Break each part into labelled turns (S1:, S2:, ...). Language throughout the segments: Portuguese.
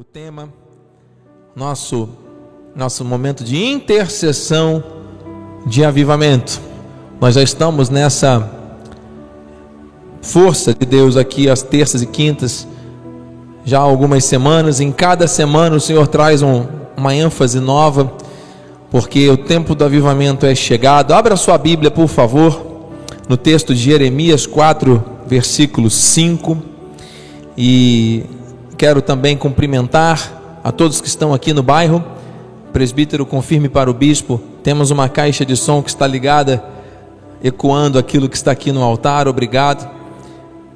S1: o tema, nosso, nosso momento de intercessão de avivamento. Nós já estamos nessa força de Deus aqui às terças e quintas, já há algumas semanas. Em cada semana o Senhor traz um, uma ênfase nova, porque o tempo do avivamento é chegado. Abra sua Bíblia, por favor, no texto de Jeremias 4, versículo 5. E Quero também cumprimentar a todos que estão aqui no bairro. Presbítero, confirme para o bispo. Temos uma caixa de som que está ligada, ecoando aquilo que está aqui no altar. Obrigado.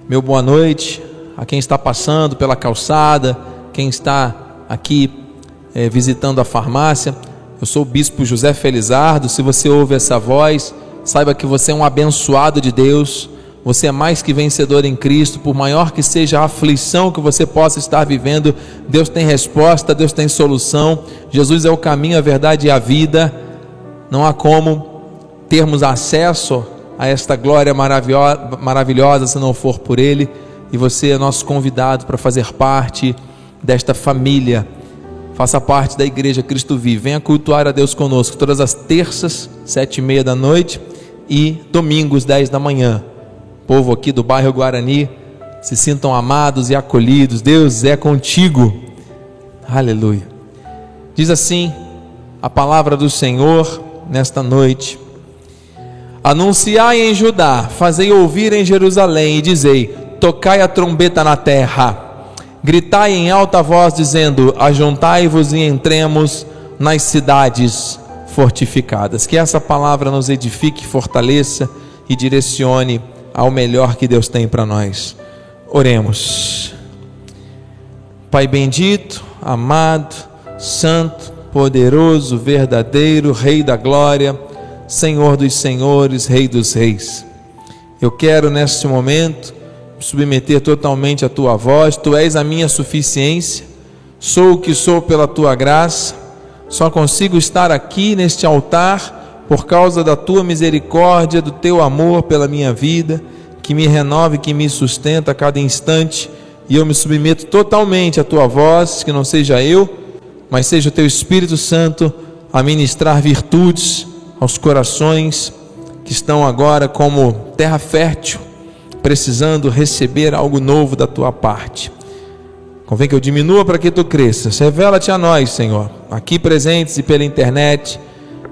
S1: Meu boa noite a quem está passando pela calçada, quem está aqui é, visitando a farmácia. Eu sou o bispo José Felizardo. Se você ouve essa voz, saiba que você é um abençoado de Deus você é mais que vencedor em Cristo, por maior que seja a aflição que você possa estar vivendo, Deus tem resposta, Deus tem solução. Jesus é o caminho, a verdade e a vida. Não há como termos acesso a esta glória maravilhosa se não for por Ele. E você é nosso convidado para fazer parte desta família. Faça parte da igreja Cristo Vive. Venha cultuar a Deus conosco todas as terças, sete e meia da noite e domingos, dez da manhã povo aqui do bairro Guarani se sintam amados e acolhidos. Deus é contigo. Aleluia. Diz assim a palavra do Senhor nesta noite: Anunciai em Judá, fazei ouvir em Jerusalém e dizei: Tocai a trombeta na terra. Gritai em alta voz, dizendo: Ajuntai-vos e entremos nas cidades fortificadas. Que essa palavra nos edifique, fortaleça e direcione ao melhor que Deus tem para nós. Oremos. Pai bendito, amado, santo, poderoso, verdadeiro, Rei da glória, Senhor dos senhores, Rei dos reis. Eu quero neste momento submeter totalmente a tua voz, tu és a minha suficiência, sou o que sou pela tua graça, só consigo estar aqui neste altar por causa da tua misericórdia, do teu amor pela minha vida, que me renove, que me sustenta a cada instante, e eu me submeto totalmente à tua voz, que não seja eu, mas seja o teu Espírito Santo a ministrar virtudes aos corações que estão agora como terra fértil, precisando receber algo novo da tua parte. Convém que eu diminua para que tu cresças. Revela-te a nós, Senhor, aqui presentes e pela internet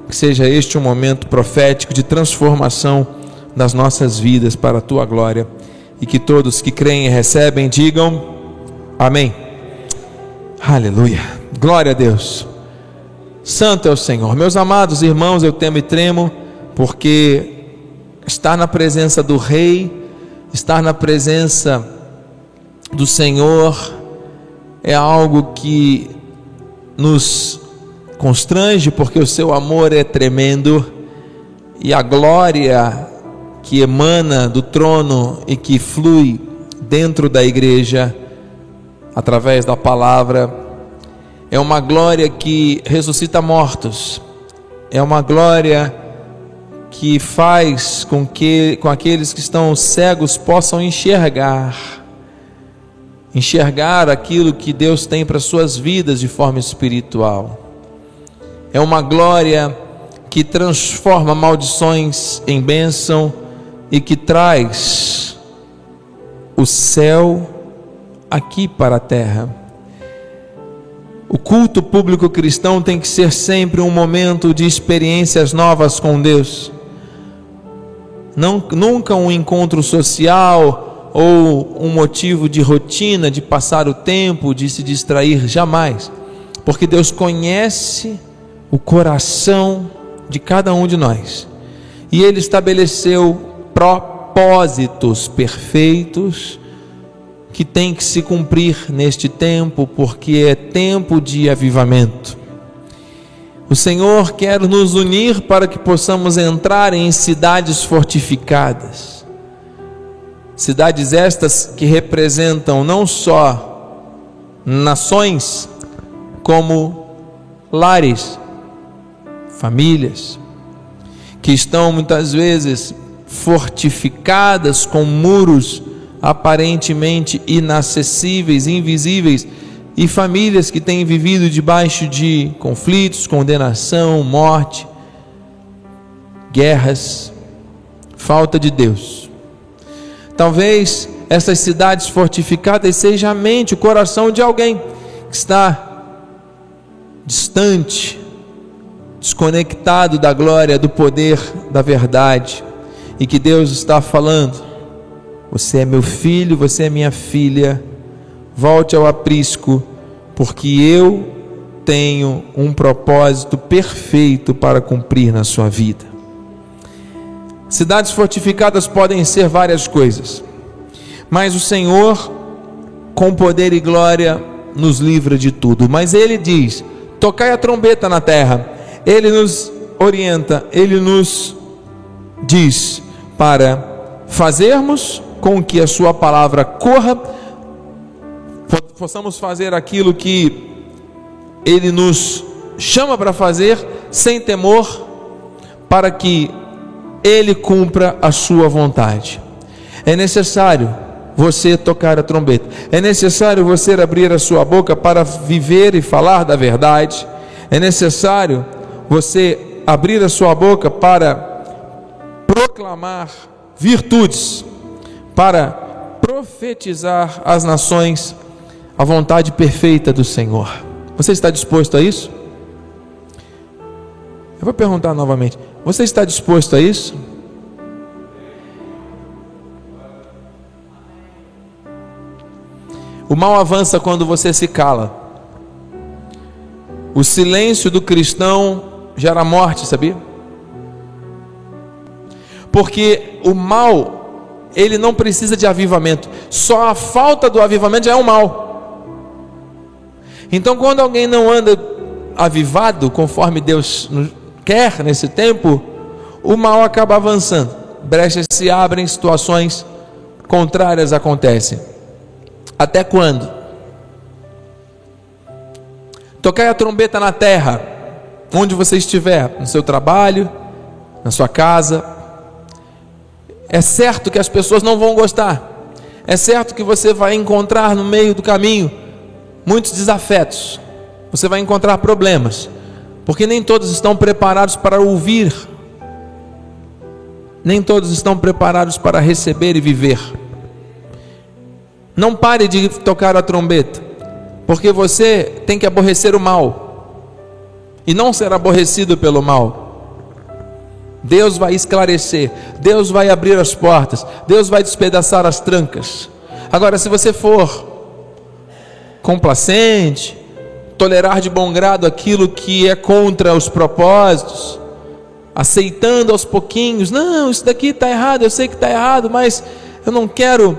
S1: que seja este um momento profético de transformação das nossas vidas para a tua glória. E que todos que creem e recebem digam amém. Aleluia. Glória a Deus. Santo é o Senhor. Meus amados irmãos, eu temo e tremo, porque estar na presença do Rei, estar na presença do Senhor, é algo que nos constrange porque o seu amor é tremendo e a glória que emana do trono e que flui dentro da igreja através da palavra é uma glória que ressuscita mortos. É uma glória que faz com que com aqueles que estão cegos possam enxergar enxergar aquilo que Deus tem para suas vidas de forma espiritual é uma glória que transforma maldições em bênção e que traz o céu aqui para a terra. O culto público cristão tem que ser sempre um momento de experiências novas com Deus. Não, nunca um encontro social ou um motivo de rotina, de passar o tempo, de se distrair, jamais. Porque Deus conhece o coração de cada um de nós. E ele estabeleceu propósitos perfeitos que tem que se cumprir neste tempo, porque é tempo de avivamento. O Senhor quer nos unir para que possamos entrar em cidades fortificadas. Cidades estas que representam não só nações, como lares, famílias que estão muitas vezes fortificadas com muros aparentemente inacessíveis, invisíveis, e famílias que têm vivido debaixo de conflitos, condenação, morte, guerras, falta de Deus. Talvez essas cidades fortificadas seja a mente, o coração de alguém que está distante, desconectado da glória, do poder, da verdade, e que Deus está falando: Você é meu filho, você é minha filha, volte ao aprisco, porque eu tenho um propósito perfeito para cumprir na sua vida. Cidades fortificadas podem ser várias coisas, mas o Senhor, com poder e glória, nos livra de tudo. Mas Ele diz: tocai a trombeta na terra. Ele nos orienta, Ele nos diz para fazermos com que a Sua palavra corra, possamos fazer aquilo que Ele nos chama para fazer, sem temor, para que ele cumpra a sua vontade. É necessário você tocar a trombeta. É necessário você abrir a sua boca para viver e falar da verdade. É necessário você abrir a sua boca para proclamar virtudes, para profetizar às nações a vontade perfeita do Senhor. Você está disposto a isso? Eu vou perguntar novamente: você está disposto a isso? O mal avança quando você se cala. O silêncio do cristão gera morte, sabia? Porque o mal, ele não precisa de avivamento, só a falta do avivamento já é um mal. Então, quando alguém não anda avivado, conforme Deus quer nesse tempo, o mal acaba avançando. Brechas se abrem, situações contrárias acontecem. Até quando? Tocai a trombeta na terra, onde você estiver, no seu trabalho, na sua casa. É certo que as pessoas não vão gostar. É certo que você vai encontrar no meio do caminho muitos desafetos. Você vai encontrar problemas porque nem todos estão preparados para ouvir, nem todos estão preparados para receber e viver. Não pare de tocar a trombeta, porque você tem que aborrecer o mal e não ser aborrecido pelo mal. Deus vai esclarecer, Deus vai abrir as portas, Deus vai despedaçar as trancas. Agora, se você for complacente, tolerar de bom grado aquilo que é contra os propósitos, aceitando aos pouquinhos, não, isso daqui está errado, eu sei que está errado, mas eu não quero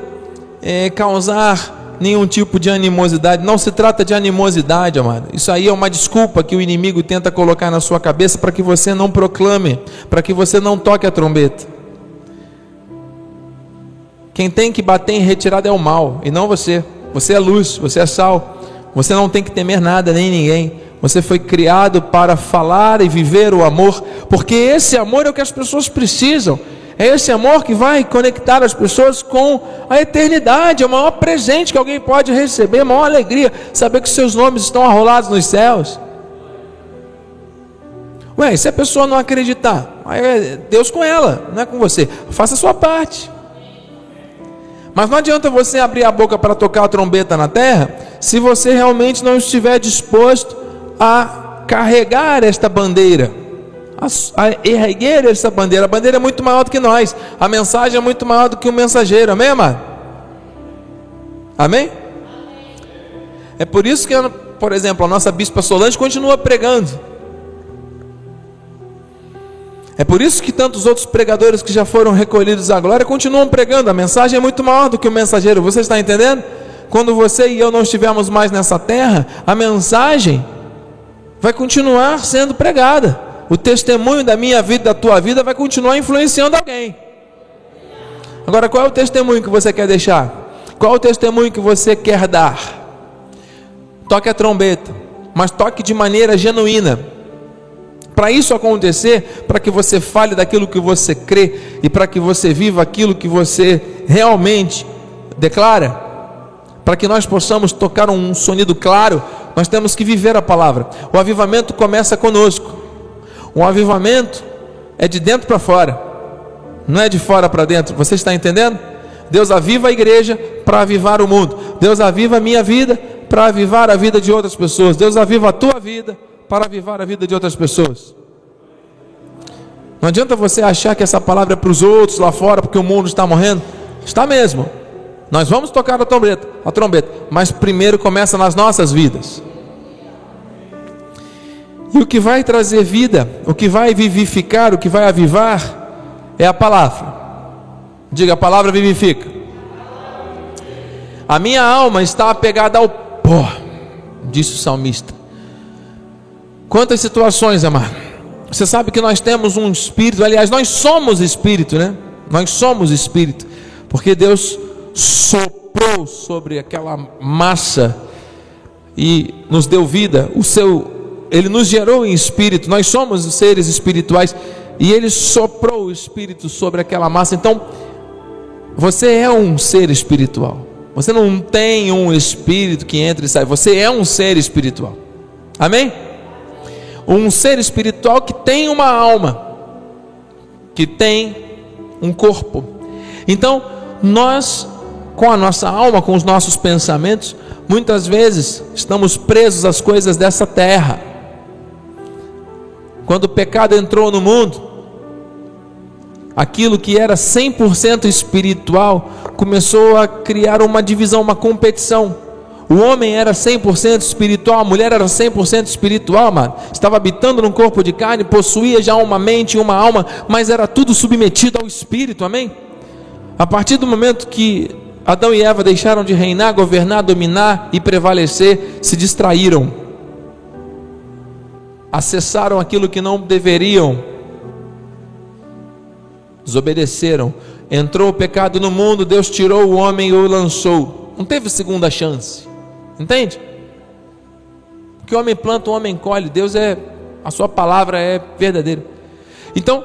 S1: é, causar nenhum tipo de animosidade. Não se trata de animosidade, amado. Isso aí é uma desculpa que o inimigo tenta colocar na sua cabeça para que você não proclame, para que você não toque a trombeta. Quem tem que bater em retirada é o mal, e não você. Você é luz, você é sal. Você não tem que temer nada nem ninguém. Você foi criado para falar e viver o amor, porque esse amor é o que as pessoas precisam. É esse amor que vai conectar as pessoas com a eternidade. É o maior presente que alguém pode receber, a maior alegria, saber que seus nomes estão arrolados nos céus. Ué, se a pessoa não acreditar, é Deus com ela, não é com você. Faça a sua parte. Mas não adianta você abrir a boca para tocar a trombeta na terra, se você realmente não estiver disposto a carregar esta bandeira, a, erguer esta bandeira. A bandeira é muito maior do que nós, a mensagem é muito maior do que o mensageiro, amém, amado? Amém? É por isso que, por exemplo, a nossa bispa Solange continua pregando. É por isso que tantos outros pregadores que já foram recolhidos à glória continuam pregando. A mensagem é muito maior do que o mensageiro. Você está entendendo? Quando você e eu não estivermos mais nessa terra, a mensagem vai continuar sendo pregada. O testemunho da minha vida, da tua vida, vai continuar influenciando alguém. Agora, qual é o testemunho que você quer deixar? Qual é o testemunho que você quer dar? Toque a trombeta, mas toque de maneira genuína para isso acontecer, para que você fale daquilo que você crê e para que você viva aquilo que você realmente declara, para que nós possamos tocar um sonido claro, nós temos que viver a palavra. O avivamento começa conosco. O avivamento é de dentro para fora, não é de fora para dentro. Você está entendendo? Deus aviva a igreja para avivar o mundo. Deus aviva a minha vida para avivar a vida de outras pessoas. Deus aviva a tua vida para avivar a vida de outras pessoas. Não adianta você achar que essa palavra é para os outros lá fora, porque o mundo está morrendo. Está mesmo. Nós vamos tocar a trombeta, a trombeta, mas primeiro começa nas nossas vidas. E o que vai trazer vida, o que vai vivificar, o que vai avivar, é a palavra. Diga, a palavra vivifica. A minha alma está apegada ao pó, disse o salmista. Quantas situações, amado? Você sabe que nós temos um espírito, aliás, nós somos espírito, né? Nós somos espírito, porque Deus soprou sobre aquela massa e nos deu vida. O seu, ele nos gerou em espírito. Nós somos seres espirituais e ele soprou o espírito sobre aquela massa. Então, você é um ser espiritual. Você não tem um espírito que entra e sai. Você é um ser espiritual. Amém? Um ser espiritual que tem uma alma, que tem um corpo. Então, nós com a nossa alma, com os nossos pensamentos, muitas vezes estamos presos às coisas dessa terra. Quando o pecado entrou no mundo, aquilo que era 100% espiritual começou a criar uma divisão, uma competição. O homem era 100% espiritual, a mulher era 100% espiritual, mano. Estava habitando num corpo de carne, possuía já uma mente e uma alma, mas era tudo submetido ao espírito, amém? A partir do momento que Adão e Eva deixaram de reinar, governar, dominar e prevalecer, se distraíram, acessaram aquilo que não deveriam, desobedeceram. Entrou o pecado no mundo, Deus tirou o homem e o lançou. Não teve segunda chance, entende? Que o homem planta, o homem colhe. Deus é, a sua palavra é verdadeira. Então,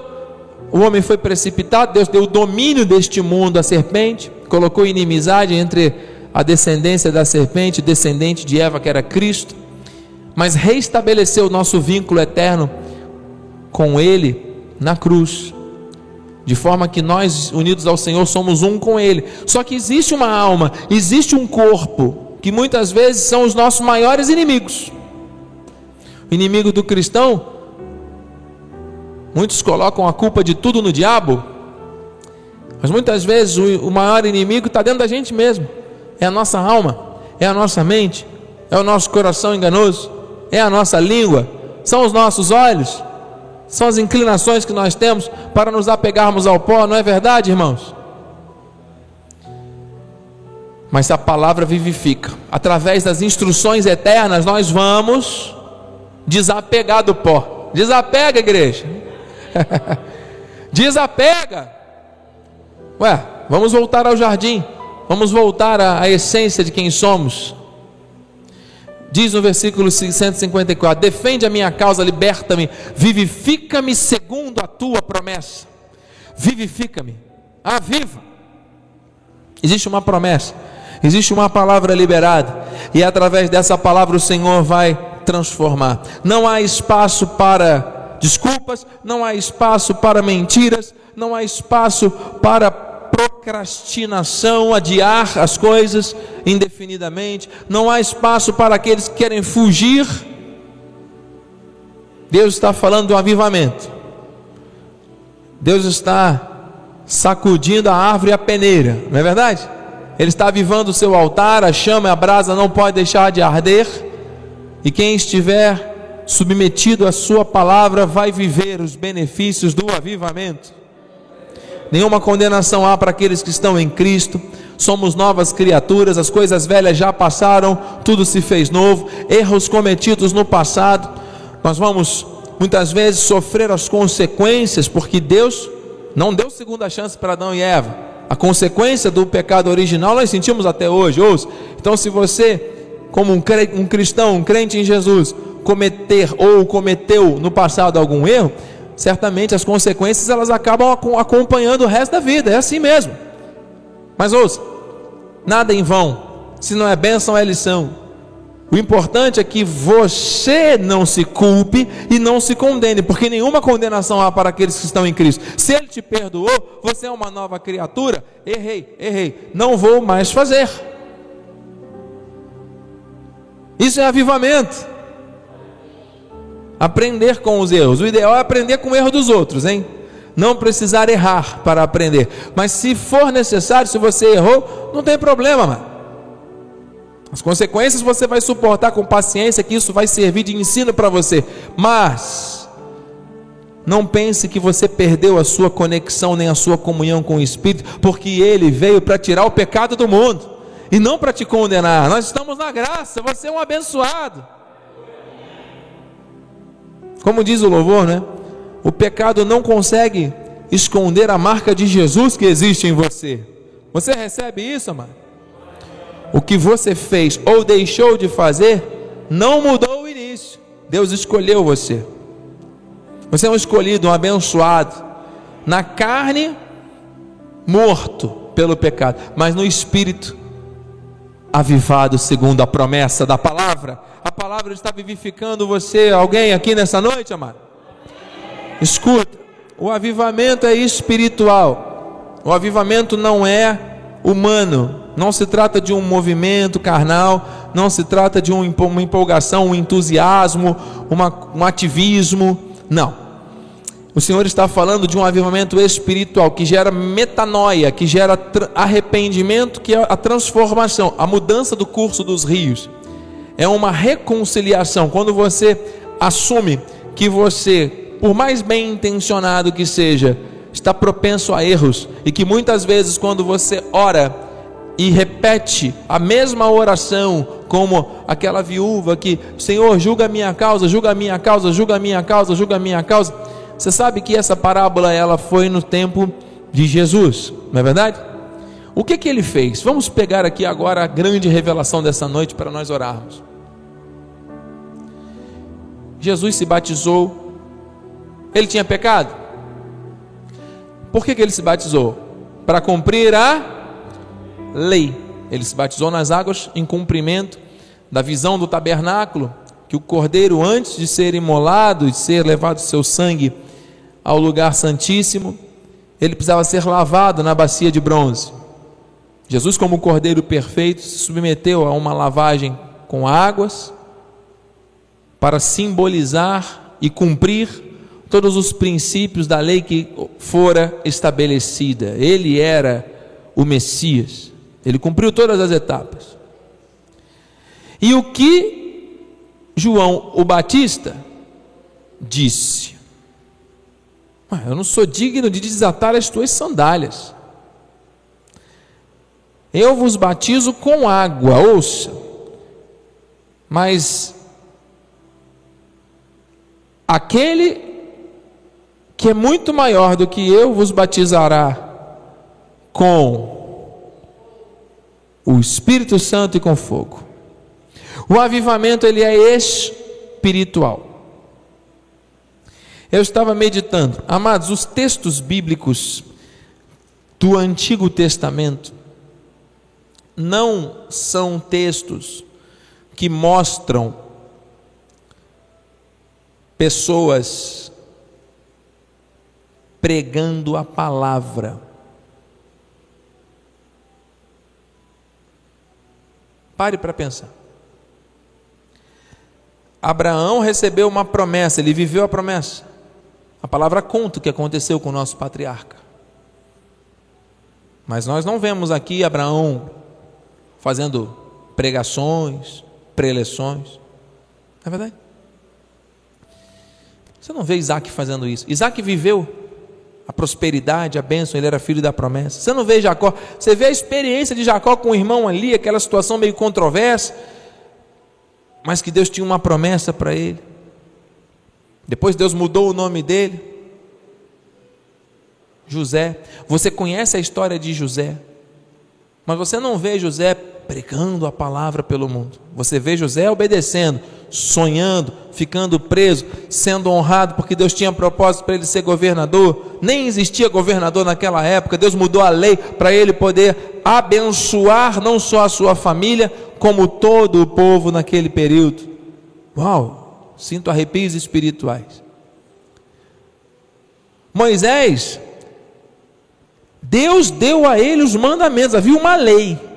S1: o homem foi precipitado, Deus deu o domínio deste mundo à serpente, colocou inimizade entre a descendência da serpente, descendente de Eva, que era Cristo, mas reestabeleceu o nosso vínculo eterno com Ele na cruz, de forma que nós, unidos ao Senhor, somos um com Ele. Só que existe uma alma, existe um corpo, que muitas vezes são os nossos maiores inimigos. O inimigo do cristão Muitos colocam a culpa de tudo no diabo, mas muitas vezes o, o maior inimigo está dentro da gente mesmo. É a nossa alma, é a nossa mente, é o nosso coração enganoso, é a nossa língua, são os nossos olhos, são as inclinações que nós temos para nos apegarmos ao pó, não é verdade, irmãos? Mas a palavra vivifica. Através das instruções eternas, nós vamos desapegar do pó. Desapega, igreja. Desapega. Ué, vamos voltar ao jardim. Vamos voltar à, à essência de quem somos. Diz no versículo 154: Defende a minha causa, liberta-me, vivifica-me segundo a tua promessa. Vivifica-me, aviva. Existe uma promessa, existe uma palavra liberada, e através dessa palavra o Senhor vai transformar. Não há espaço para desculpas, não há espaço para mentiras, não há espaço para procrastinação, adiar as coisas indefinidamente, não há espaço para aqueles que querem fugir. Deus está falando do avivamento. Deus está sacudindo a árvore e a peneira, não é verdade? Ele está avivando o seu altar, a chama, a brasa não pode deixar de arder. E quem estiver submetido à Sua palavra, vai viver os benefícios do avivamento. Nenhuma condenação há para aqueles que estão em Cristo. Somos novas criaturas, as coisas velhas já passaram, tudo se fez novo. Erros cometidos no passado, nós vamos muitas vezes sofrer as consequências, porque Deus não deu segunda chance para Adão e Eva. A consequência do pecado original nós sentimos até hoje. Ouça. Então, se você, como um cristão, um crente em Jesus, cometer ou cometeu no passado algum erro, certamente as consequências elas acabam acompanhando o resto da vida, é assim mesmo. Mas ouça, nada em vão, Se não é bênção, é lição. O importante é que você não se culpe e não se condene, porque nenhuma condenação há para aqueles que estão em Cristo. Se Ele te perdoou, você é uma nova criatura. Errei, errei, não vou mais fazer. Isso é avivamento. Aprender com os erros. O ideal é aprender com o erro dos outros, hein? Não precisar errar para aprender. Mas se for necessário, se você errou, não tem problema, mano. As consequências você vai suportar com paciência, que isso vai servir de ensino para você. Mas não pense que você perdeu a sua conexão nem a sua comunhão com o Espírito, porque ele veio para tirar o pecado do mundo e não para te condenar. Nós estamos na graça, você é um abençoado. Como diz o louvor, né? O pecado não consegue esconder a marca de Jesus que existe em você. Você recebe isso, amado? O que você fez ou deixou de fazer não mudou o início. Deus escolheu você. Você é um escolhido, um abençoado. Na carne, morto pelo pecado, mas no espírito, avivado segundo a promessa da palavra. A palavra está vivificando você. Alguém aqui nessa noite, amado? Escuta, o avivamento é espiritual. O avivamento não é humano. Não se trata de um movimento carnal, não se trata de uma empolgação, um entusiasmo, uma, um ativismo. Não. O Senhor está falando de um avivamento espiritual que gera metanoia, que gera arrependimento, que é a transformação, a mudança do curso dos rios. É uma reconciliação. Quando você assume que você, por mais bem intencionado que seja, está propenso a erros e que muitas vezes quando você ora e repete a mesma oração, como aquela viúva que, Senhor, julga a minha causa, julga a minha causa, julga a minha causa, julga a minha causa você sabe que essa parábola ela foi no tempo de Jesus, não é verdade? O que que ele fez? Vamos pegar aqui agora a grande revelação dessa noite para nós orarmos. Jesus se batizou. Ele tinha pecado? Por que, que ele se batizou? Para cumprir a lei. Ele se batizou nas águas em cumprimento da visão do tabernáculo, que o cordeiro, antes de ser imolado e ser levado seu sangue ao lugar santíssimo, ele precisava ser lavado na bacia de bronze. Jesus, como cordeiro perfeito, se submeteu a uma lavagem com águas para simbolizar e cumprir todos os princípios da lei que fora estabelecida. Ele era o Messias. Ele cumpriu todas as etapas. E o que João o Batista disse? Eu não sou digno de desatar as tuas sandálias. Eu vos batizo com água, ouça. Mas aquele que é muito maior do que eu vos batizará com o Espírito Santo e com fogo. O avivamento ele é espiritual. Eu estava meditando, amados, os textos bíblicos do Antigo Testamento não são textos que mostram pessoas pregando a palavra. Pare para pensar. Abraão recebeu uma promessa, ele viveu a promessa. A palavra conta o que aconteceu com o nosso patriarca. Mas nós não vemos aqui Abraão fazendo pregações, preleções. Não é verdade? Você não vê Isaac fazendo isso. Isaac viveu a prosperidade, a bênção, ele era filho da promessa. Você não vê Jacó, você vê a experiência de Jacó com o irmão ali, aquela situação meio controversa, mas que Deus tinha uma promessa para ele. Depois Deus mudou o nome dele. José. Você conhece a história de José. Mas você não vê José pregando a palavra pelo mundo. Você vê José obedecendo, sonhando, ficando preso, sendo honrado, porque Deus tinha propósito para ele ser governador. Nem existia governador naquela época, Deus mudou a lei para ele poder abençoar não só a sua família, como todo o povo naquele período. Uau, sinto arrepios espirituais. Moisés, Deus deu a ele os mandamentos, havia uma lei.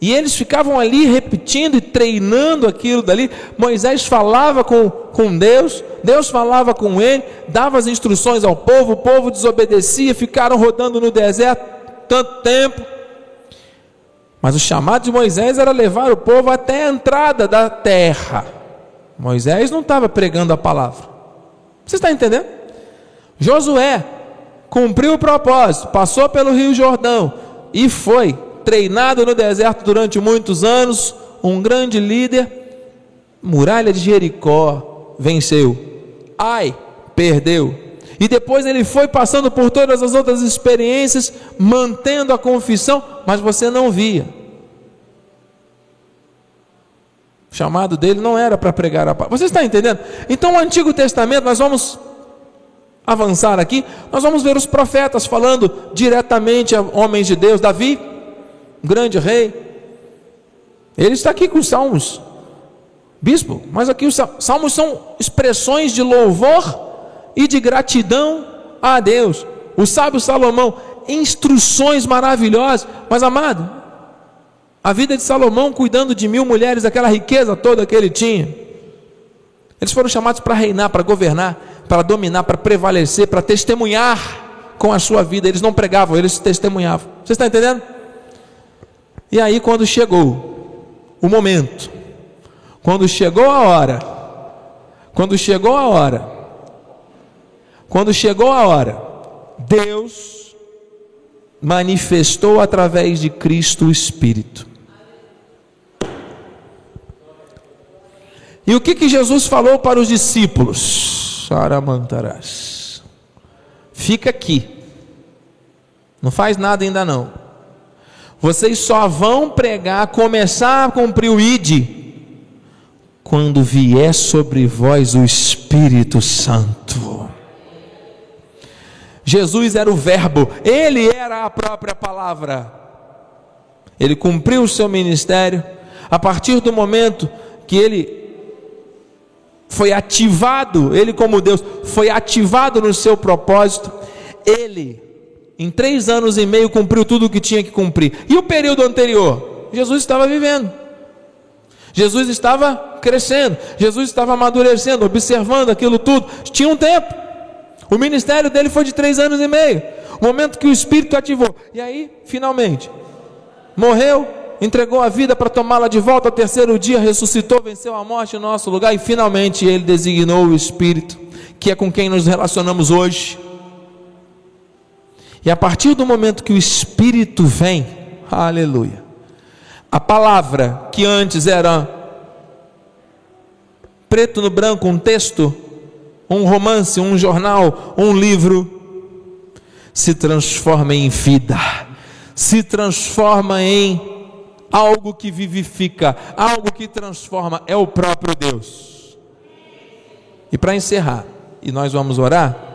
S1: E eles ficavam ali repetindo e treinando aquilo dali. Moisés falava com, com Deus, Deus falava com ele, dava as instruções ao povo, o povo desobedecia, ficaram rodando no deserto tanto tempo. Mas o chamado de Moisés era levar o povo até a entrada da terra. Moisés não estava pregando a palavra. Você está entendendo? Josué cumpriu o propósito, passou pelo Rio Jordão e foi treinado no deserto durante muitos anos, um grande líder, muralha de Jericó, venceu. Ai, perdeu. E depois ele foi passando por todas as outras experiências, mantendo a confissão, mas você não via. O chamado dele não era para pregar a paz. Você está entendendo? Então, o Antigo Testamento, nós vamos avançar aqui, nós vamos ver os profetas falando diretamente a homens de Deus. Davi, grande rei, ele está aqui com os salmos, bispo, mas aqui os salmos são expressões de louvor e de gratidão a Deus. O sábio Salomão, instruções maravilhosas, mas amado, a vida de Salomão cuidando de mil mulheres, aquela riqueza toda que ele tinha. Eles foram chamados para reinar, para governar para dominar, para prevalecer, para testemunhar com a sua vida. Eles não pregavam, eles testemunhavam. Você está entendendo? E aí, quando chegou o momento, quando chegou a hora, quando chegou a hora, quando chegou a hora, Deus manifestou através de Cristo o Espírito. E o que, que Jesus falou para os discípulos? Saramantarás. Fica aqui. Não faz nada ainda não. Vocês só vão pregar, começar a cumprir o ID quando vier sobre vós o Espírito Santo. Jesus era o Verbo, ele era a própria palavra. Ele cumpriu o seu ministério a partir do momento que ele foi ativado, ele como Deus, foi ativado no seu propósito, ele, em três anos e meio, cumpriu tudo o que tinha que cumprir. E o período anterior? Jesus estava vivendo, Jesus estava crescendo, Jesus estava amadurecendo, observando aquilo tudo, tinha um tempo. O ministério dele foi de três anos e meio, o momento que o Espírito ativou, e aí, finalmente, morreu, entregou a vida para tomá-la de volta, ao terceiro dia ressuscitou, venceu a morte no nosso lugar e finalmente ele designou o Espírito, que é com quem nos relacionamos hoje. E a partir do momento que o Espírito vem, aleluia, a palavra que antes era preto no branco, um texto, um romance, um jornal, um livro, se transforma em vida, se transforma em algo que vivifica, algo que transforma, é o próprio Deus. E para encerrar, e nós vamos orar,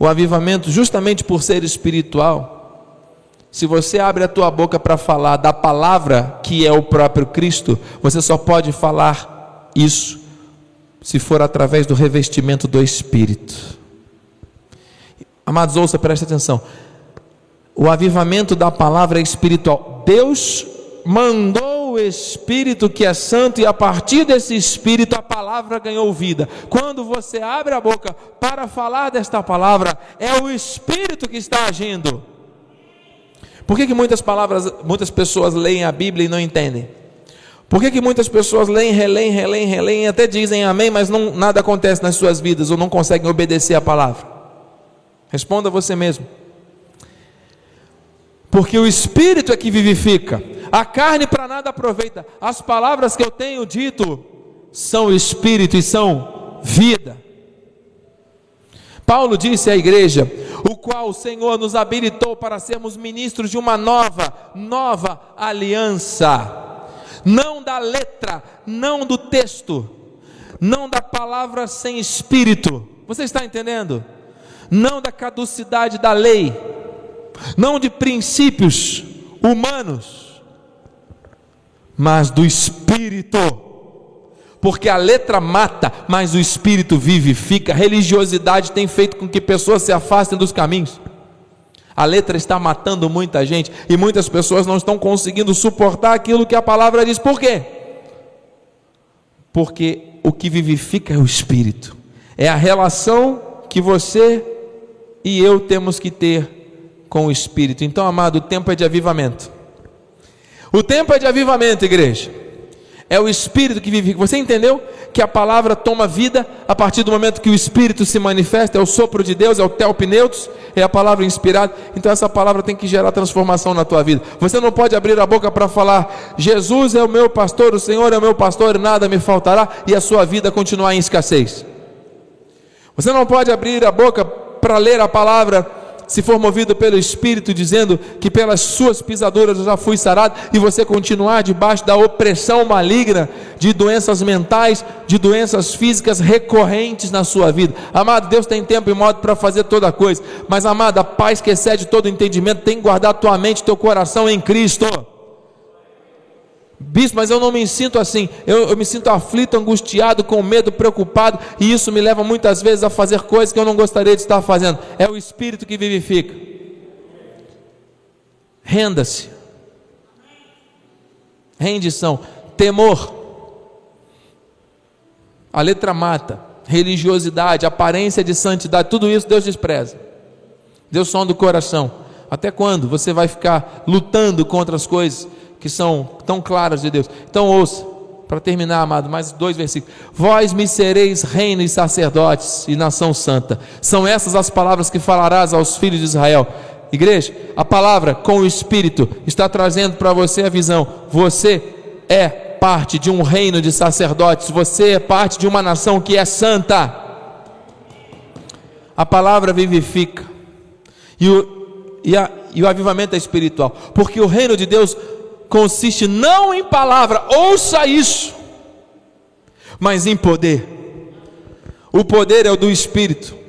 S1: o avivamento, justamente por ser espiritual, se você abre a tua boca para falar da palavra que é o próprio Cristo, você só pode falar isso se for através do revestimento do Espírito. Amados, ouça, preste atenção. O avivamento da palavra é espiritual. Deus mandou o Espírito que é santo, e a partir desse Espírito a palavra ganhou vida. Quando você abre a boca para falar desta palavra, é o Espírito que está agindo. Por que, que muitas palavras, muitas pessoas leem a Bíblia e não entendem? Por que, que muitas pessoas leem, releem, releem, releem, até dizem amém, mas não, nada acontece nas suas vidas ou não conseguem obedecer a palavra? Responda você mesmo. Porque o Espírito é que vivifica. A carne para nada aproveita. As palavras que eu tenho dito são espírito e são vida. Paulo disse à igreja: o qual o Senhor nos habilitou para sermos ministros de uma nova, nova aliança, não da letra, não do texto, não da palavra sem espírito. Você está entendendo? Não da caducidade da lei, não de princípios humanos, mas do espírito. Porque a letra mata, mas o espírito vivifica. A religiosidade tem feito com que pessoas se afastem dos caminhos. A letra está matando muita gente e muitas pessoas não estão conseguindo suportar aquilo que a palavra diz. Por quê? Porque o que vivifica é o espírito. É a relação que você e eu temos que ter com o espírito. Então, amado, o tempo é de avivamento. O tempo é de avivamento, igreja. É o Espírito que vive. Você entendeu que a palavra toma vida a partir do momento que o Espírito se manifesta? É o sopro de Deus, é o telpneutos, é a palavra inspirada. Então essa palavra tem que gerar transformação na tua vida. Você não pode abrir a boca para falar: Jesus é o meu pastor, o Senhor é o meu pastor, nada me faltará, e a sua vida continuar em escassez. Você não pode abrir a boca para ler a palavra se for movido pelo Espírito, dizendo que pelas suas pisaduras eu já fui sarado, e você continuar debaixo da opressão maligna de doenças mentais, de doenças físicas recorrentes na sua vida. Amado, Deus tem tempo e modo para fazer toda coisa, mas amado, a paz que excede todo entendimento tem que guardar tua mente, teu coração em Cristo. Bispo, mas eu não me sinto assim. Eu, eu, me sinto aflito, angustiado, com medo, preocupado, e isso me leva muitas vezes a fazer coisas que eu não gostaria de estar fazendo. É o Espírito que vivifica. Renda-se. Rendição. Temor. A letra mata. Religiosidade, aparência de santidade, tudo isso Deus despreza. Deus sonda o coração. Até quando você vai ficar lutando contra as coisas? Que são tão claras de Deus. Então ouça, para terminar, amado, mais dois versículos. Vós me sereis reino e sacerdotes e nação santa. São essas as palavras que falarás aos filhos de Israel. Igreja, a palavra com o Espírito está trazendo para você a visão. Você é parte de um reino de sacerdotes, você é parte de uma nação que é santa. A palavra vivifica. E o, e, a, e o avivamento é espiritual. Porque o reino de Deus consiste não em palavra, ouça isso, mas em poder. O poder é o do Espírito.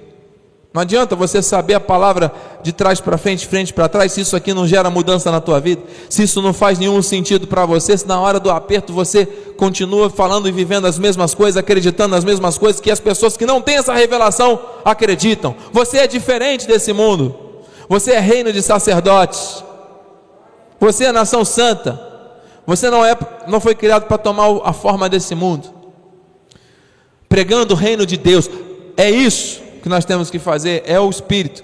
S1: Não adianta você saber a palavra de trás para frente, frente para trás, se isso aqui não gera mudança na tua vida, se isso não faz nenhum sentido para você, se na hora do aperto você continua falando e vivendo as mesmas coisas, acreditando nas mesmas coisas que as pessoas que não têm essa revelação acreditam. Você é diferente desse mundo. Você é reino de sacerdotes. Você é nação santa. Você não é, não foi criado para tomar a forma desse mundo. Pregando o reino de Deus. É isso que nós temos que fazer, é o espírito.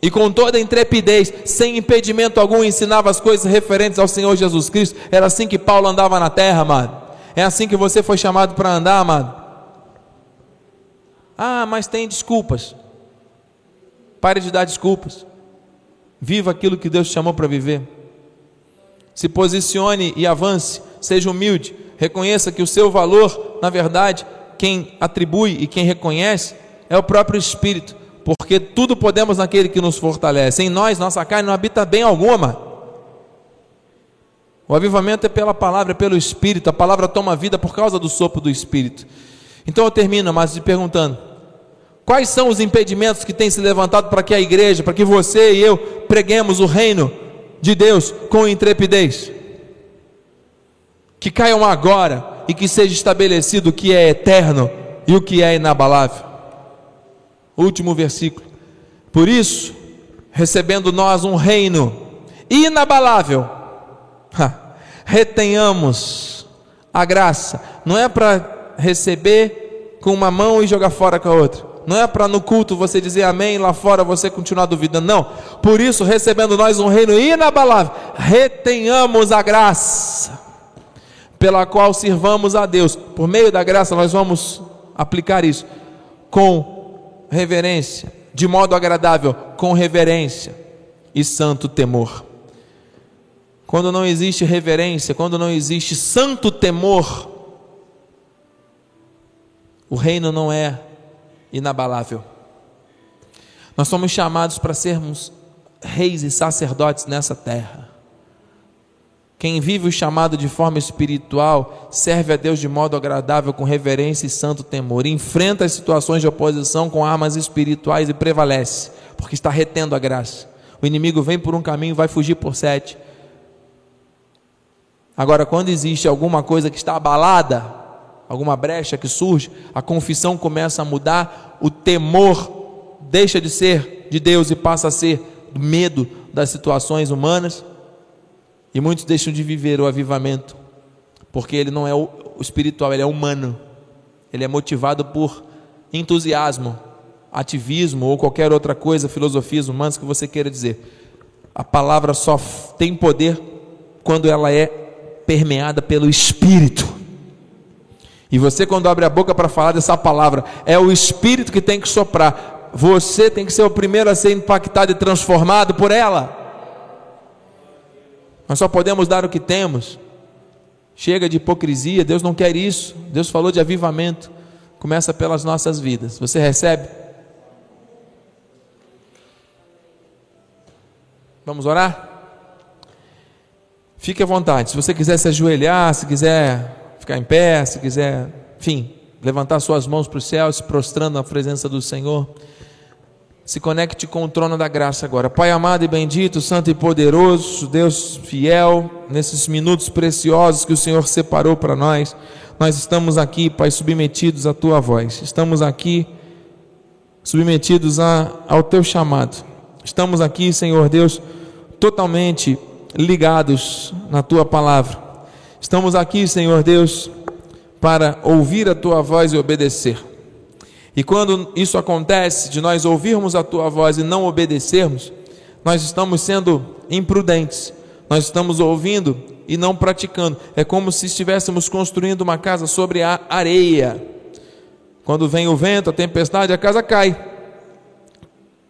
S1: E com toda intrepidez, sem impedimento algum, ensinava as coisas referentes ao Senhor Jesus Cristo. Era assim que Paulo andava na terra, amado. É assim que você foi chamado para andar, amado. Ah, mas tem desculpas. Pare de dar desculpas. Viva aquilo que Deus te chamou para viver se posicione e avance, seja humilde, reconheça que o seu valor, na verdade, quem atribui e quem reconhece é o próprio Espírito, porque tudo podemos naquele que nos fortalece. Em nós, nossa carne não habita bem alguma. O avivamento é pela palavra, é pelo Espírito. A palavra toma vida por causa do sopro do Espírito. Então eu termino, mas te perguntando: quais são os impedimentos que têm se levantado para que a igreja, para que você e eu preguemos o reino de Deus com intrepidez. Que caiam agora e que seja estabelecido o que é eterno e o que é inabalável. Último versículo. Por isso, recebendo nós um reino inabalável, retenhamos a graça. Não é para receber com uma mão e jogar fora com a outra não é para no culto você dizer amém, lá fora você continuar duvidando, não. Por isso, recebendo nós um reino inabalável, retenhamos a graça, pela qual sirvamos a Deus. Por meio da graça, nós vamos aplicar isso com reverência, de modo agradável, com reverência e santo temor. Quando não existe reverência, quando não existe santo temor, o reino não é inabalável. Nós somos chamados para sermos reis e sacerdotes nessa terra. Quem vive o chamado de forma espiritual serve a Deus de modo agradável, com reverência e santo temor. Enfrenta as situações de oposição com armas espirituais e prevalece, porque está retendo a graça. O inimigo vem por um caminho, vai fugir por sete. Agora, quando existe alguma coisa que está abalada, alguma brecha que surge, a confissão começa a mudar, o temor deixa de ser de Deus e passa a ser medo das situações humanas. E muitos deixam de viver o avivamento, porque ele não é o espiritual, ele é humano. Ele é motivado por entusiasmo, ativismo ou qualquer outra coisa, filosofias humanas que você queira dizer. A palavra só tem poder quando ela é permeada pelo Espírito. E você, quando abre a boca para falar dessa palavra, é o Espírito que tem que soprar. Você tem que ser o primeiro a ser impactado e transformado por ela. Nós só podemos dar o que temos. Chega de hipocrisia, Deus não quer isso. Deus falou de avivamento. Começa pelas nossas vidas. Você recebe? Vamos orar? Fique à vontade. Se você quiser se ajoelhar, se quiser ficar em pé, se quiser, enfim, levantar suas mãos para o céu, se prostrando na presença do Senhor. Se conecte com o trono da graça agora. Pai amado e bendito, santo e poderoso, Deus fiel, nesses minutos preciosos que o Senhor separou para nós, nós estamos aqui, Pai, submetidos à tua voz. Estamos aqui submetidos a, ao teu chamado. Estamos aqui, Senhor Deus, totalmente ligados na tua palavra. Estamos aqui, Senhor Deus, para ouvir a tua voz e obedecer. E quando isso acontece, de nós ouvirmos a tua voz e não obedecermos, nós estamos sendo imprudentes, nós estamos ouvindo e não praticando. É como se estivéssemos construindo uma casa sobre a areia. Quando vem o vento, a tempestade, a casa cai.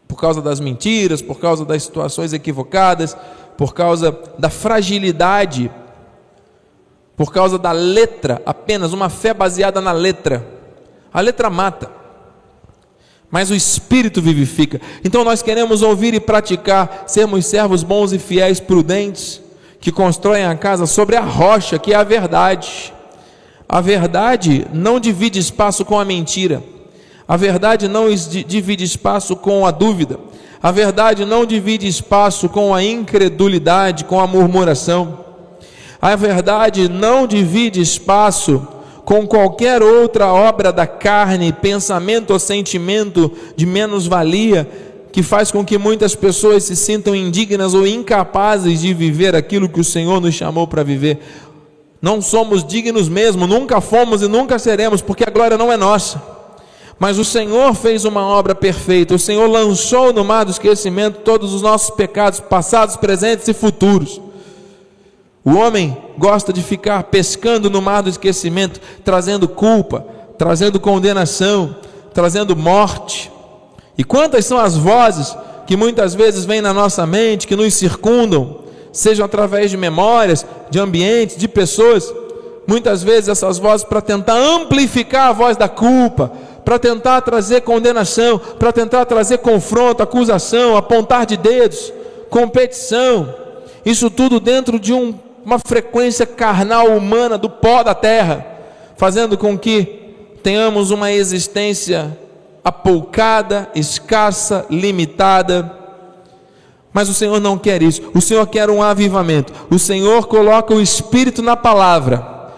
S1: Por causa das mentiras, por causa das situações equivocadas, por causa da fragilidade, por causa da letra, apenas uma fé baseada na letra. A letra mata mas o Espírito vivifica. Então nós queremos ouvir e praticar, sermos servos bons e fiéis, prudentes, que constroem a casa sobre a rocha, que é a verdade. A verdade não divide espaço com a mentira. A verdade não divide espaço com a dúvida. A verdade não divide espaço com a incredulidade, com a murmuração. A verdade não divide espaço com qualquer outra obra da carne, pensamento ou sentimento de menos-valia, que faz com que muitas pessoas se sintam indignas ou incapazes de viver aquilo que o Senhor nos chamou para viver. Não somos dignos mesmo, nunca fomos e nunca seremos, porque a glória não é nossa. Mas o Senhor fez uma obra perfeita, o Senhor lançou no mar do esquecimento todos os nossos pecados, passados, presentes e futuros. O homem gosta de ficar pescando no mar do esquecimento, trazendo culpa, trazendo condenação, trazendo morte. E quantas são as vozes que muitas vezes vêm na nossa mente, que nos circundam, sejam através de memórias, de ambientes, de pessoas. Muitas vezes essas vozes para tentar amplificar a voz da culpa, para tentar trazer condenação, para tentar trazer confronto, acusação, apontar de dedos, competição. Isso tudo dentro de um uma frequência carnal humana do pó da terra, fazendo com que tenhamos uma existência apoucada, escassa, limitada. Mas o Senhor não quer isso. O Senhor quer um avivamento. O Senhor coloca o Espírito na palavra.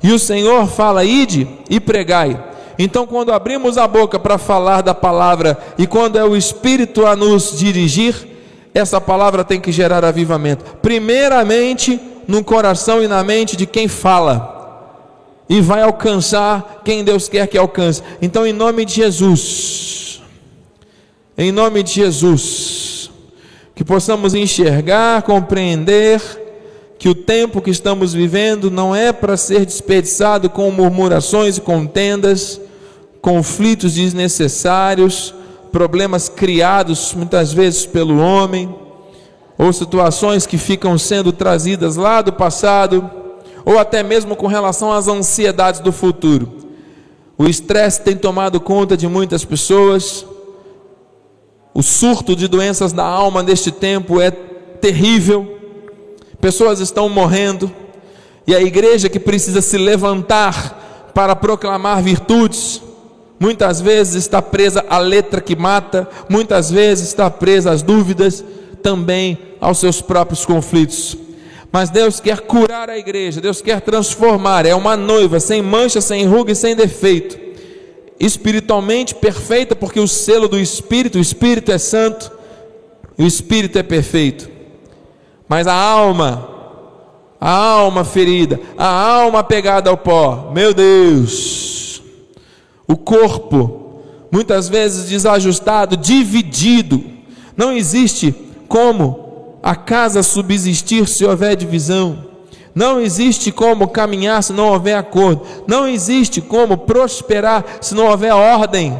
S1: E o Senhor fala: ide e pregai. Então, quando abrimos a boca para falar da palavra e quando é o Espírito a nos dirigir, essa palavra tem que gerar avivamento. Primeiramente, no coração e na mente de quem fala. E vai alcançar quem Deus quer que alcance. Então, em nome de Jesus, em nome de Jesus, que possamos enxergar, compreender que o tempo que estamos vivendo não é para ser desperdiçado com murmurações e contendas, conflitos desnecessários, problemas criados muitas vezes pelo homem ou situações que ficam sendo trazidas lá do passado, ou até mesmo com relação às ansiedades do futuro. O estresse tem tomado conta de muitas pessoas. O surto de doenças da alma neste tempo é terrível. pessoas estão morrendo, e a igreja que precisa se levantar para proclamar virtudes, muitas vezes está presa à letra que mata, muitas vezes está presa às dúvidas, também aos seus próprios conflitos. Mas Deus quer curar a igreja, Deus quer transformar, é uma noiva sem mancha, sem ruga e sem defeito, espiritualmente perfeita, porque o selo do Espírito, o Espírito é santo e o Espírito é perfeito. Mas a alma, a alma ferida, a alma pegada ao pó, meu Deus, o corpo, muitas vezes desajustado, dividido, não existe como a casa subsistir se houver divisão. Não existe como caminhar se não houver acordo. Não existe como prosperar se não houver ordem,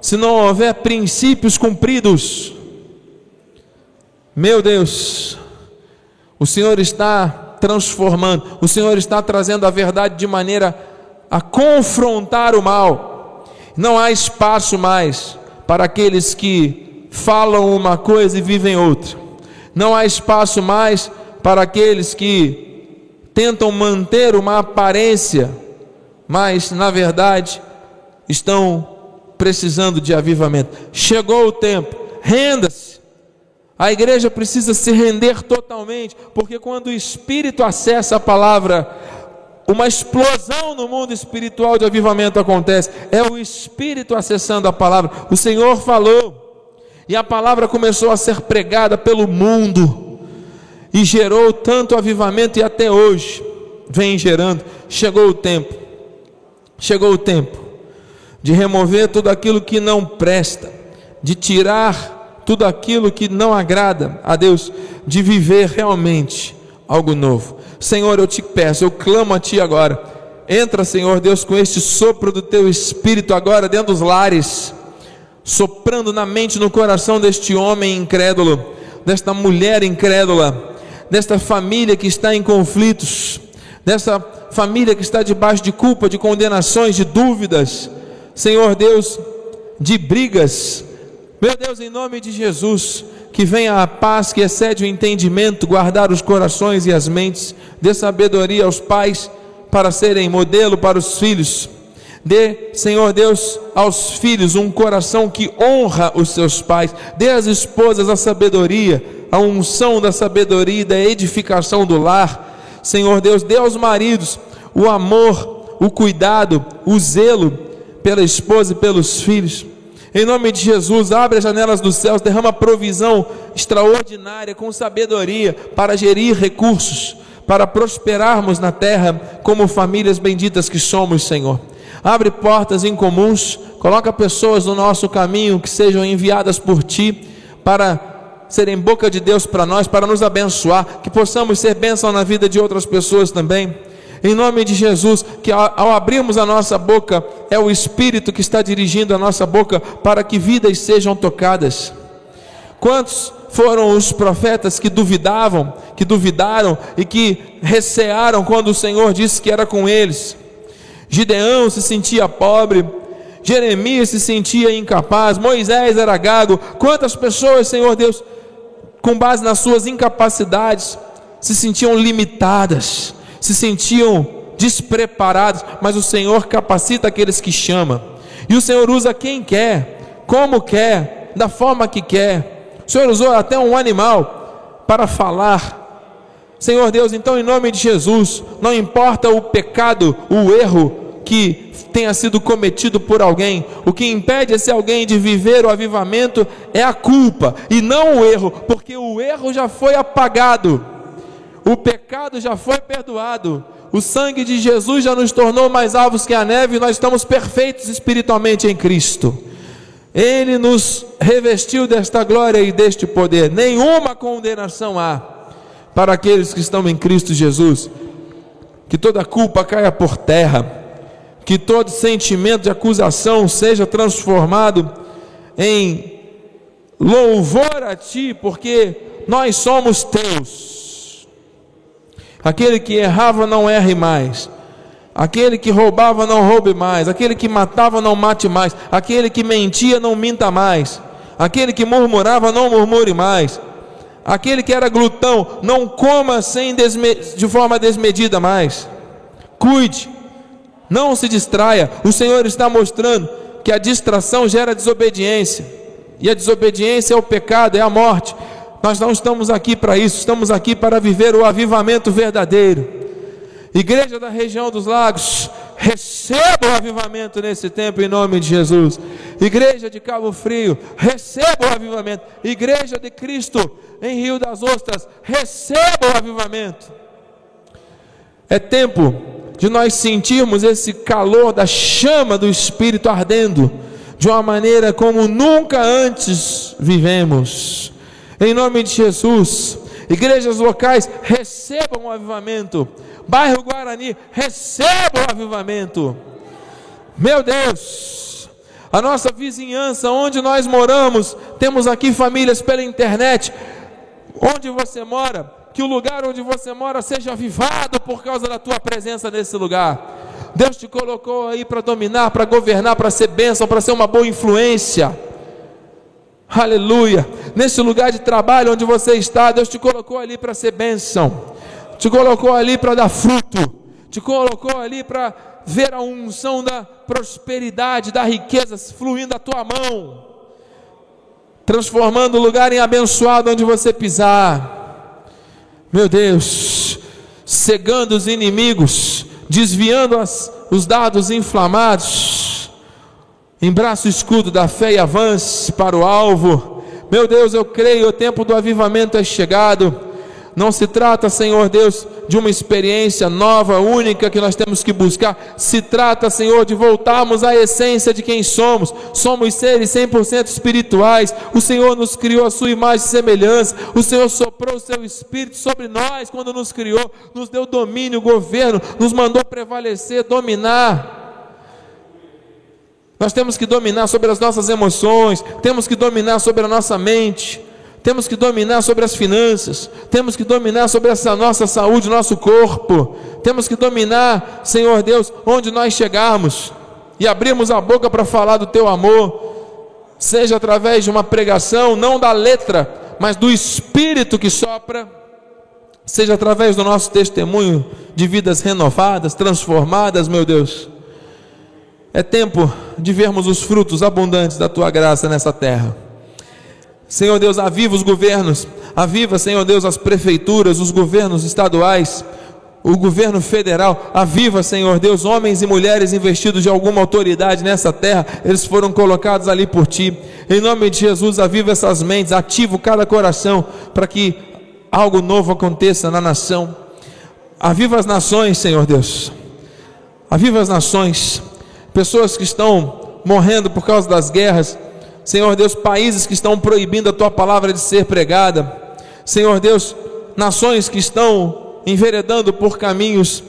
S1: se não houver princípios cumpridos. Meu Deus, o Senhor está transformando, o Senhor está trazendo a verdade de maneira a confrontar o mal. Não há espaço mais para aqueles que falam uma coisa e vivem outra. Não há espaço mais para aqueles que tentam manter uma aparência, mas na verdade estão precisando de avivamento. Chegou o tempo, renda-se a igreja precisa se render totalmente, porque quando o Espírito acessa a palavra, uma explosão no mundo espiritual de avivamento acontece. É o Espírito acessando a palavra. O Senhor falou, e a palavra começou a ser pregada pelo mundo, e gerou tanto avivamento, e até hoje vem gerando. Chegou o tempo, chegou o tempo de remover tudo aquilo que não presta, de tirar tudo aquilo que não agrada a Deus, de viver realmente algo novo. Senhor, eu te peço, eu clamo a Ti agora. Entra, Senhor Deus, com este sopro do Teu Espírito agora dentro dos lares, soprando na mente, no coração deste homem incrédulo, desta mulher incrédula, desta família que está em conflitos, desta família que está debaixo de culpa, de condenações, de dúvidas. Senhor Deus, de brigas, meu Deus, em nome de Jesus, que venha a paz que excede o entendimento, guardar os corações e as mentes, dê sabedoria aos pais para serem modelo para os filhos. Dê, Senhor Deus, aos filhos um coração que honra os seus pais. Dê às esposas a sabedoria, a unção da sabedoria e da edificação do lar. Senhor Deus, dê aos maridos o amor, o cuidado, o zelo pela esposa e pelos filhos. Em nome de Jesus, abre as janelas dos céus, derrama provisão extraordinária com sabedoria para gerir recursos, para prosperarmos na terra como famílias benditas que somos, Senhor. Abre portas incomuns, coloca pessoas no nosso caminho que sejam enviadas por ti para serem boca de Deus para nós, para nos abençoar, que possamos ser bênção na vida de outras pessoas também em nome de Jesus, que ao abrirmos a nossa boca, é o Espírito que está dirigindo a nossa boca para que vidas sejam tocadas. Quantos foram os profetas que duvidavam, que duvidaram e que recearam quando o Senhor disse que era com eles? Gideão se sentia pobre, Jeremias se sentia incapaz, Moisés era gago. Quantas pessoas, Senhor Deus, com base nas suas incapacidades, se sentiam limitadas, se sentiam despreparados, mas o Senhor capacita aqueles que chama. E o Senhor usa quem quer, como quer, da forma que quer. O Senhor usou até um animal para falar. Senhor Deus, então em nome de Jesus, não importa o pecado, o erro que tenha sido cometido por alguém, o que impede esse alguém de viver o avivamento é a culpa e não o erro, porque o erro já foi apagado o pecado já foi perdoado, o sangue de Jesus já nos tornou mais alvos que a neve, e nós estamos perfeitos espiritualmente em Cristo. Ele nos revestiu desta glória e deste poder. Nenhuma condenação há para aqueles que estão em Cristo Jesus. Que toda culpa caia por terra, que todo sentimento de acusação seja transformado em louvor a Ti, porque nós somos Teus. Aquele que errava não erre mais. Aquele que roubava não roube mais. Aquele que matava não mate mais. Aquele que mentia não minta mais. Aquele que murmurava não murmure mais. Aquele que era glutão, não coma sem desme... de forma desmedida mais. Cuide, não se distraia. O Senhor está mostrando que a distração gera desobediência, e a desobediência é o pecado, é a morte. Nós não estamos aqui para isso, estamos aqui para viver o avivamento verdadeiro. Igreja da região dos lagos, receba o avivamento nesse tempo em nome de Jesus. Igreja de Cabo Frio, receba o avivamento. Igreja de Cristo em Rio das Ostras, receba o avivamento. É tempo de nós sentirmos esse calor da chama do Espírito ardendo de uma maneira como nunca antes vivemos. Em nome de Jesus, igrejas locais recebam o avivamento. Bairro Guarani, recebam o avivamento. Meu Deus, a nossa vizinhança, onde nós moramos, temos aqui famílias pela internet. Onde você mora, que o lugar onde você mora seja avivado por causa da tua presença nesse lugar. Deus te colocou aí para dominar, para governar, para ser bênção, para ser uma boa influência. Aleluia. Nesse lugar de trabalho onde você está, Deus te colocou ali para ser bênção. Te colocou ali para dar fruto. Te colocou ali para ver a unção da prosperidade, da riqueza fluindo da tua mão. Transformando o lugar em abençoado onde você pisar. Meu Deus, cegando os inimigos, desviando as, os dados inflamados, em braço escudo da fé e avance para o alvo. Meu Deus, eu creio, o tempo do avivamento é chegado. Não se trata, Senhor Deus, de uma experiência nova, única que nós temos que buscar. Se trata, Senhor, de voltarmos à essência de quem somos. Somos seres 100% espirituais. O Senhor nos criou a sua imagem e semelhança. O Senhor soprou o seu espírito sobre nós quando nos criou, nos deu domínio, governo, nos mandou prevalecer, dominar. Nós temos que dominar sobre as nossas emoções, temos que dominar sobre a nossa mente temos que dominar sobre as finanças, temos que dominar sobre essa nossa saúde, nosso corpo, temos que dominar, Senhor Deus, onde nós chegarmos e abrirmos a boca para falar do teu amor, seja através de uma pregação, não da letra, mas do espírito que sopra, seja através do nosso testemunho de vidas renovadas, transformadas, meu Deus. É tempo de vermos os frutos abundantes da tua graça nessa terra. Senhor Deus, aviva os governos, aviva, Senhor Deus, as prefeituras, os governos estaduais, o governo federal, aviva, Senhor Deus, homens e mulheres investidos de alguma autoridade nessa terra, eles foram colocados ali por Ti. Em nome de Jesus, aviva essas mentes, ativa cada coração para que algo novo aconteça na nação. Aviva as nações, Senhor Deus. Aviva as nações, pessoas que estão morrendo por causa das guerras Senhor Deus, países que estão proibindo a tua palavra de ser pregada. Senhor Deus, nações que estão enveredando por caminhos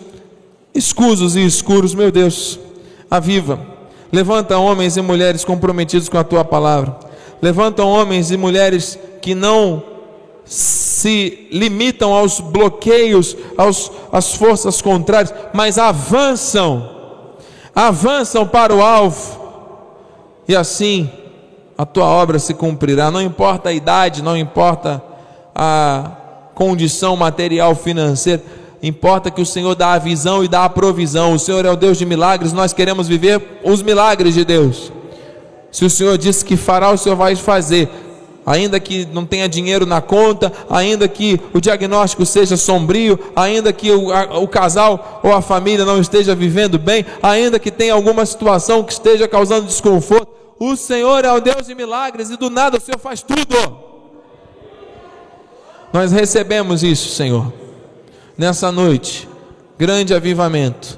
S1: escusos e escuros, meu Deus, aviva. Levanta homens e mulheres comprometidos com a tua palavra. Levanta homens e mulheres que não se limitam aos bloqueios, aos, às forças contrárias, mas avançam, avançam para o alvo, e assim a tua obra se cumprirá. Não importa a idade, não importa a condição material financeira, importa que o Senhor dá a visão e dá a provisão. O Senhor é o Deus de milagres, nós queremos viver os milagres de Deus. Se o Senhor disse que fará, o Senhor vai fazer. Ainda que não tenha dinheiro na conta, ainda que o diagnóstico seja sombrio, ainda que o, a, o casal ou a família não esteja vivendo bem, ainda que tenha alguma situação que esteja causando desconforto, o Senhor é o Deus de milagres e do nada o Senhor faz tudo. Nós recebemos isso, Senhor, nessa noite. Grande avivamento.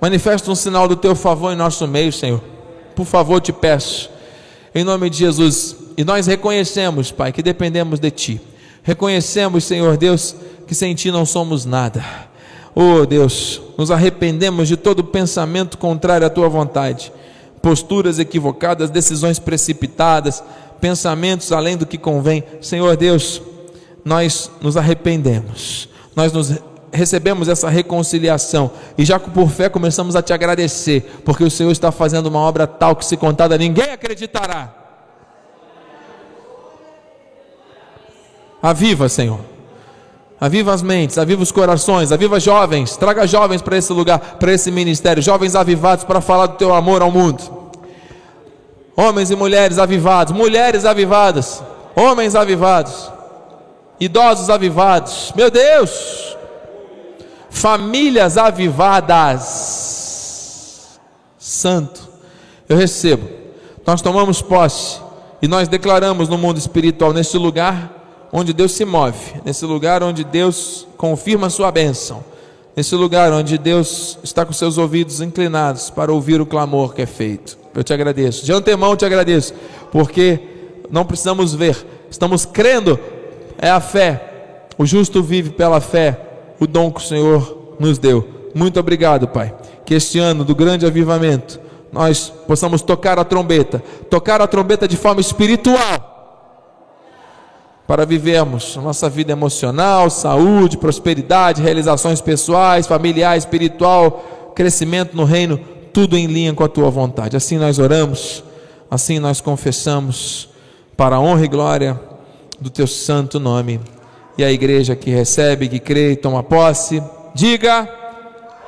S1: Manifesta um sinal do teu favor em nosso meio, Senhor. Por favor, te peço. Em nome de Jesus. E nós reconhecemos, Pai, que dependemos de Ti. Reconhecemos, Senhor Deus, que sem Ti não somos nada. Oh Deus, nos arrependemos de todo pensamento contrário à Tua vontade posturas equivocadas, decisões precipitadas, pensamentos além do que convém. Senhor Deus, nós nos arrependemos, nós nos recebemos essa reconciliação e já por fé começamos a te agradecer, porque o Senhor está fazendo uma obra tal que se contada ninguém acreditará. Aviva, Senhor. Aviva as mentes, aviva os corações, aviva jovens, traga jovens para esse lugar, para esse ministério, jovens avivados para falar do teu amor ao mundo. Homens e mulheres avivados, mulheres avivadas, homens avivados, idosos avivados. Meu Deus! Famílias avivadas. Santo, eu recebo. Nós tomamos posse e nós declaramos no mundo espiritual, neste lugar, onde Deus se move, nesse lugar onde Deus confirma a sua bênção, nesse lugar onde Deus está com seus ouvidos inclinados para ouvir o clamor que é feito. Eu te agradeço, de antemão te agradeço, porque não precisamos ver, estamos crendo, é a fé, o justo vive pela fé, o dom que o Senhor nos deu. Muito obrigado, Pai, que este ano do grande avivamento nós possamos tocar a trombeta, tocar a trombeta de forma espiritual para vivermos a nossa vida emocional, saúde, prosperidade, realizações pessoais, familiar, espiritual, crescimento no reino, tudo em linha com a tua vontade. Assim nós oramos, assim nós confessamos, para a honra e glória do teu santo nome. E a igreja que recebe, que crê e toma posse, diga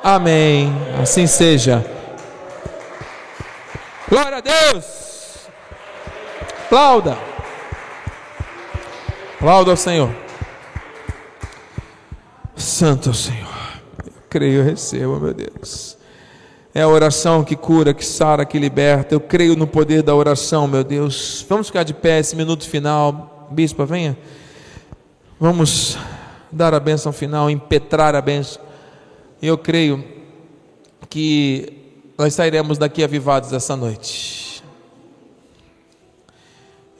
S1: amém. Assim seja. Glória a Deus. Aplauda. Aplauda ao Senhor. Santo Senhor. Eu creio, eu recebo, meu Deus. É a oração que cura, que sara, que liberta. Eu creio no poder da oração, meu Deus. Vamos ficar de pé esse minuto final. Bispa, venha. Vamos dar a bênção final, impetrar a bênção. Eu creio que nós sairemos daqui avivados essa noite.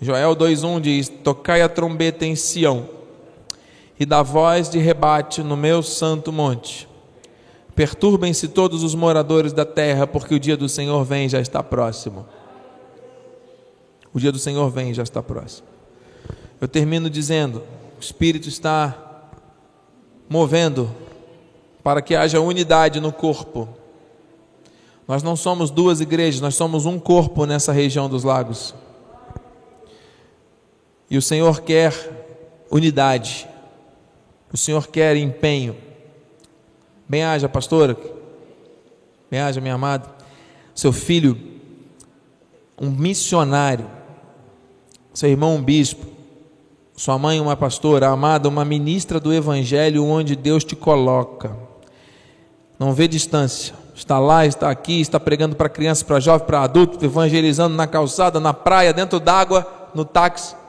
S1: Joel 2:1 diz: Tocai a trombeta em Sião e dá voz de rebate no meu santo monte. Perturbem-se todos os moradores da terra, porque o dia do Senhor vem já está próximo. O dia do Senhor vem já está próximo. Eu termino dizendo: o Espírito está movendo para que haja unidade no corpo. Nós não somos duas igrejas, nós somos um corpo nessa região dos lagos. E o Senhor quer unidade, o Senhor quer empenho. Bem haja, pastora, bem haja, minha amada, seu filho, um missionário, seu irmão, um bispo, sua mãe, uma pastora, amada, uma ministra do Evangelho, onde Deus te coloca. Não vê distância. Está lá, está aqui, está pregando para criança, para jovem, para adulto, evangelizando na calçada, na praia, dentro d'água, no táxi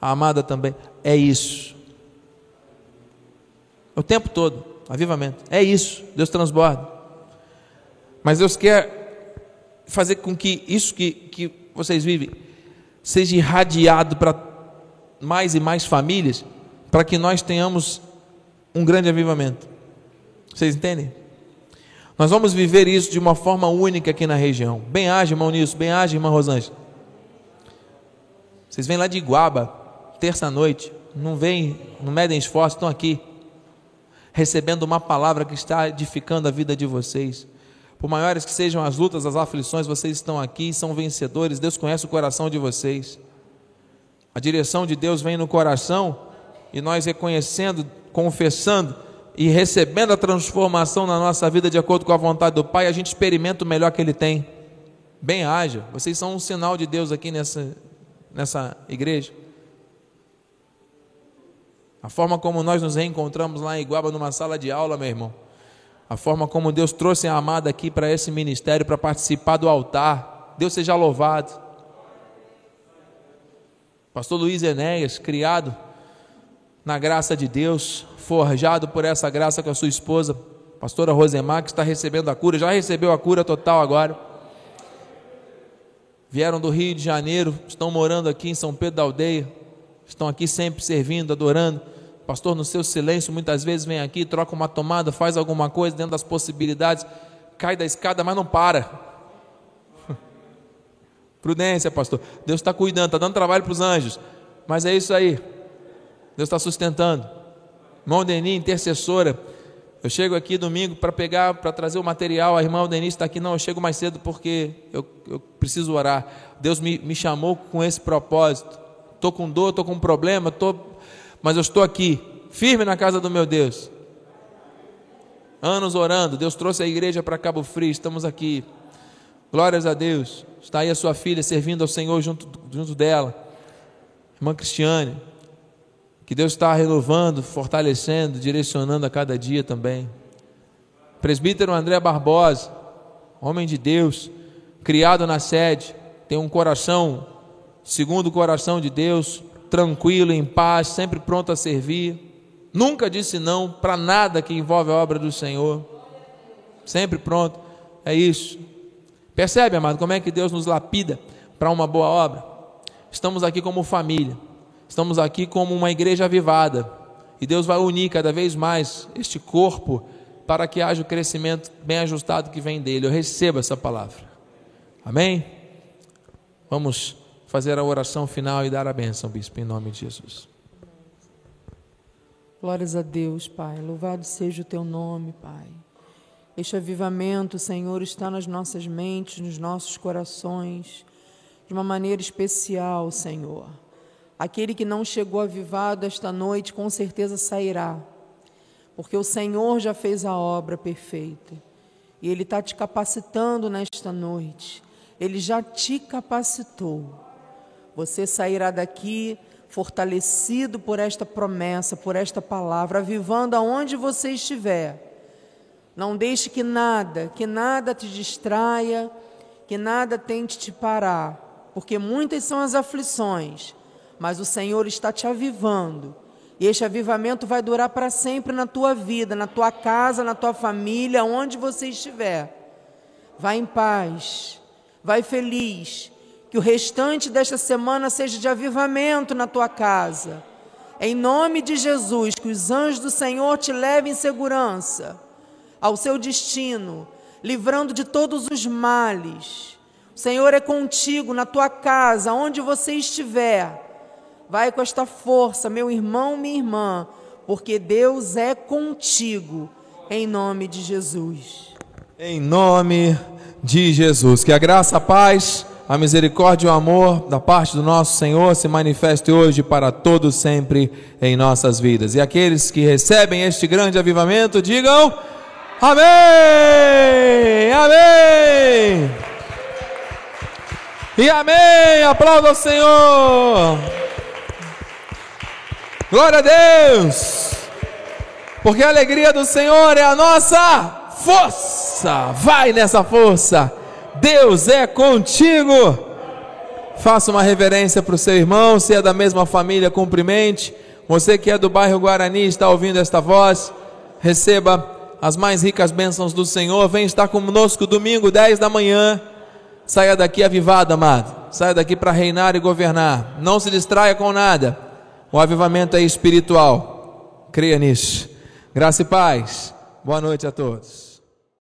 S1: a amada também. É isso. O tempo todo, avivamento. É isso. Deus transborda. Mas Deus quer fazer com que isso que, que vocês vivem seja irradiado para mais e mais famílias, para que nós tenhamos um grande avivamento. Vocês entendem? Nós vamos viver isso de uma forma única aqui na região. Bem age, irmão Nilson, bem age, irmã Rosângela. Vocês vêm lá de Iguaba, terça-noite, não vem, não medem esforço, estão aqui, recebendo uma palavra que está edificando a vida de vocês. Por maiores que sejam as lutas, as aflições, vocês estão aqui, são vencedores, Deus conhece o coração de vocês. A direção de Deus vem no coração e nós reconhecendo, confessando e recebendo a transformação na nossa vida de acordo com a vontade do Pai, a gente experimenta o melhor que Ele tem. Bem haja, vocês são um sinal de Deus aqui nessa, nessa igreja. A forma como nós nos reencontramos lá em Iguaba numa sala de aula, meu irmão. A forma como Deus trouxe a amada aqui para esse ministério, para participar do altar. Deus seja louvado. Pastor Luiz Enéas, criado na graça de Deus, forjado por essa graça com a sua esposa, pastora Rosemar, que está recebendo a cura, já recebeu a cura total agora. Vieram do Rio de Janeiro, estão morando aqui em São Pedro da Aldeia, estão aqui sempre servindo, adorando. Pastor, no seu silêncio, muitas vezes vem aqui, troca uma tomada, faz alguma coisa dentro das possibilidades, cai da escada, mas não para. Prudência, pastor. Deus está cuidando, está dando trabalho para os anjos. Mas é isso aí. Deus está sustentando. Irmão Denis, intercessora. Eu chego aqui domingo para pegar, para trazer o material. A irmã Denise está aqui. Não, eu chego mais cedo porque eu, eu preciso orar. Deus me, me chamou com esse propósito estou com dor, estou com problema, estou mas eu estou aqui, firme na casa do meu Deus. Anos orando, Deus trouxe a igreja para Cabo Frio, estamos aqui. Glórias a Deus. Está aí a sua filha servindo ao Senhor junto, junto dela, irmã Cristiane. Que Deus está renovando, fortalecendo, direcionando a cada dia também. Presbítero André Barbosa, homem de Deus, criado na sede, tem um coração segundo o coração de Deus, tranquilo, em paz, sempre pronto a servir. Nunca disse não para nada que envolve a obra do Senhor. Sempre pronto. É isso. Percebe, amado, como é que Deus nos lapida para uma boa obra? Estamos aqui como família. Estamos aqui como uma igreja avivada. E Deus vai unir cada vez mais este corpo para que haja o crescimento bem ajustado que vem dele. Eu recebo essa palavra. Amém? Vamos fazer a oração final e dar a bênção, bispo, em nome de Jesus.
S2: Glórias a Deus, Pai. Louvado seja o teu nome, Pai. Este avivamento, Senhor, está nas nossas mentes, nos nossos corações, de uma maneira especial, Senhor. Aquele que não chegou avivado esta noite, com certeza sairá, porque o Senhor já fez a obra perfeita e Ele está te capacitando nesta noite. Ele já te capacitou. Você sairá daqui fortalecido por esta promessa, por esta palavra, avivando aonde você estiver. Não deixe que nada, que nada te distraia, que nada tente te parar, porque muitas são as aflições mas o Senhor está te avivando. E este avivamento vai durar para sempre na tua vida, na tua casa, na tua família, onde você estiver. Vai em paz, vai feliz. Que o restante desta semana seja de avivamento na tua casa. Em nome de Jesus, que os anjos do Senhor te levem em segurança ao seu destino, livrando de todos os males. O Senhor é contigo na tua casa, onde você estiver. Vai com esta força, meu irmão, minha irmã, porque Deus é contigo, em nome de Jesus.
S1: Em nome de Jesus. Que a graça, a paz, a misericórdia e o amor da parte do nosso Senhor se manifeste hoje para todos sempre em nossas vidas. E aqueles que recebem este grande avivamento, digam: Amém! Amém! E amém! Aplauda o Senhor! Glória a Deus! Porque a alegria do Senhor é a nossa força. Vai nessa força. Deus é contigo. Faça uma reverência para o seu irmão, se é da mesma família, cumprimente. Você que é do bairro Guarani, está ouvindo esta voz, receba as mais ricas bênçãos do Senhor. Vem estar conosco domingo, 10 da manhã. Saia daqui avivado, amado. Saia daqui para reinar e governar. Não se distraia com nada. O avivamento é espiritual. Creia nisso. Graça e paz. Boa noite a todos.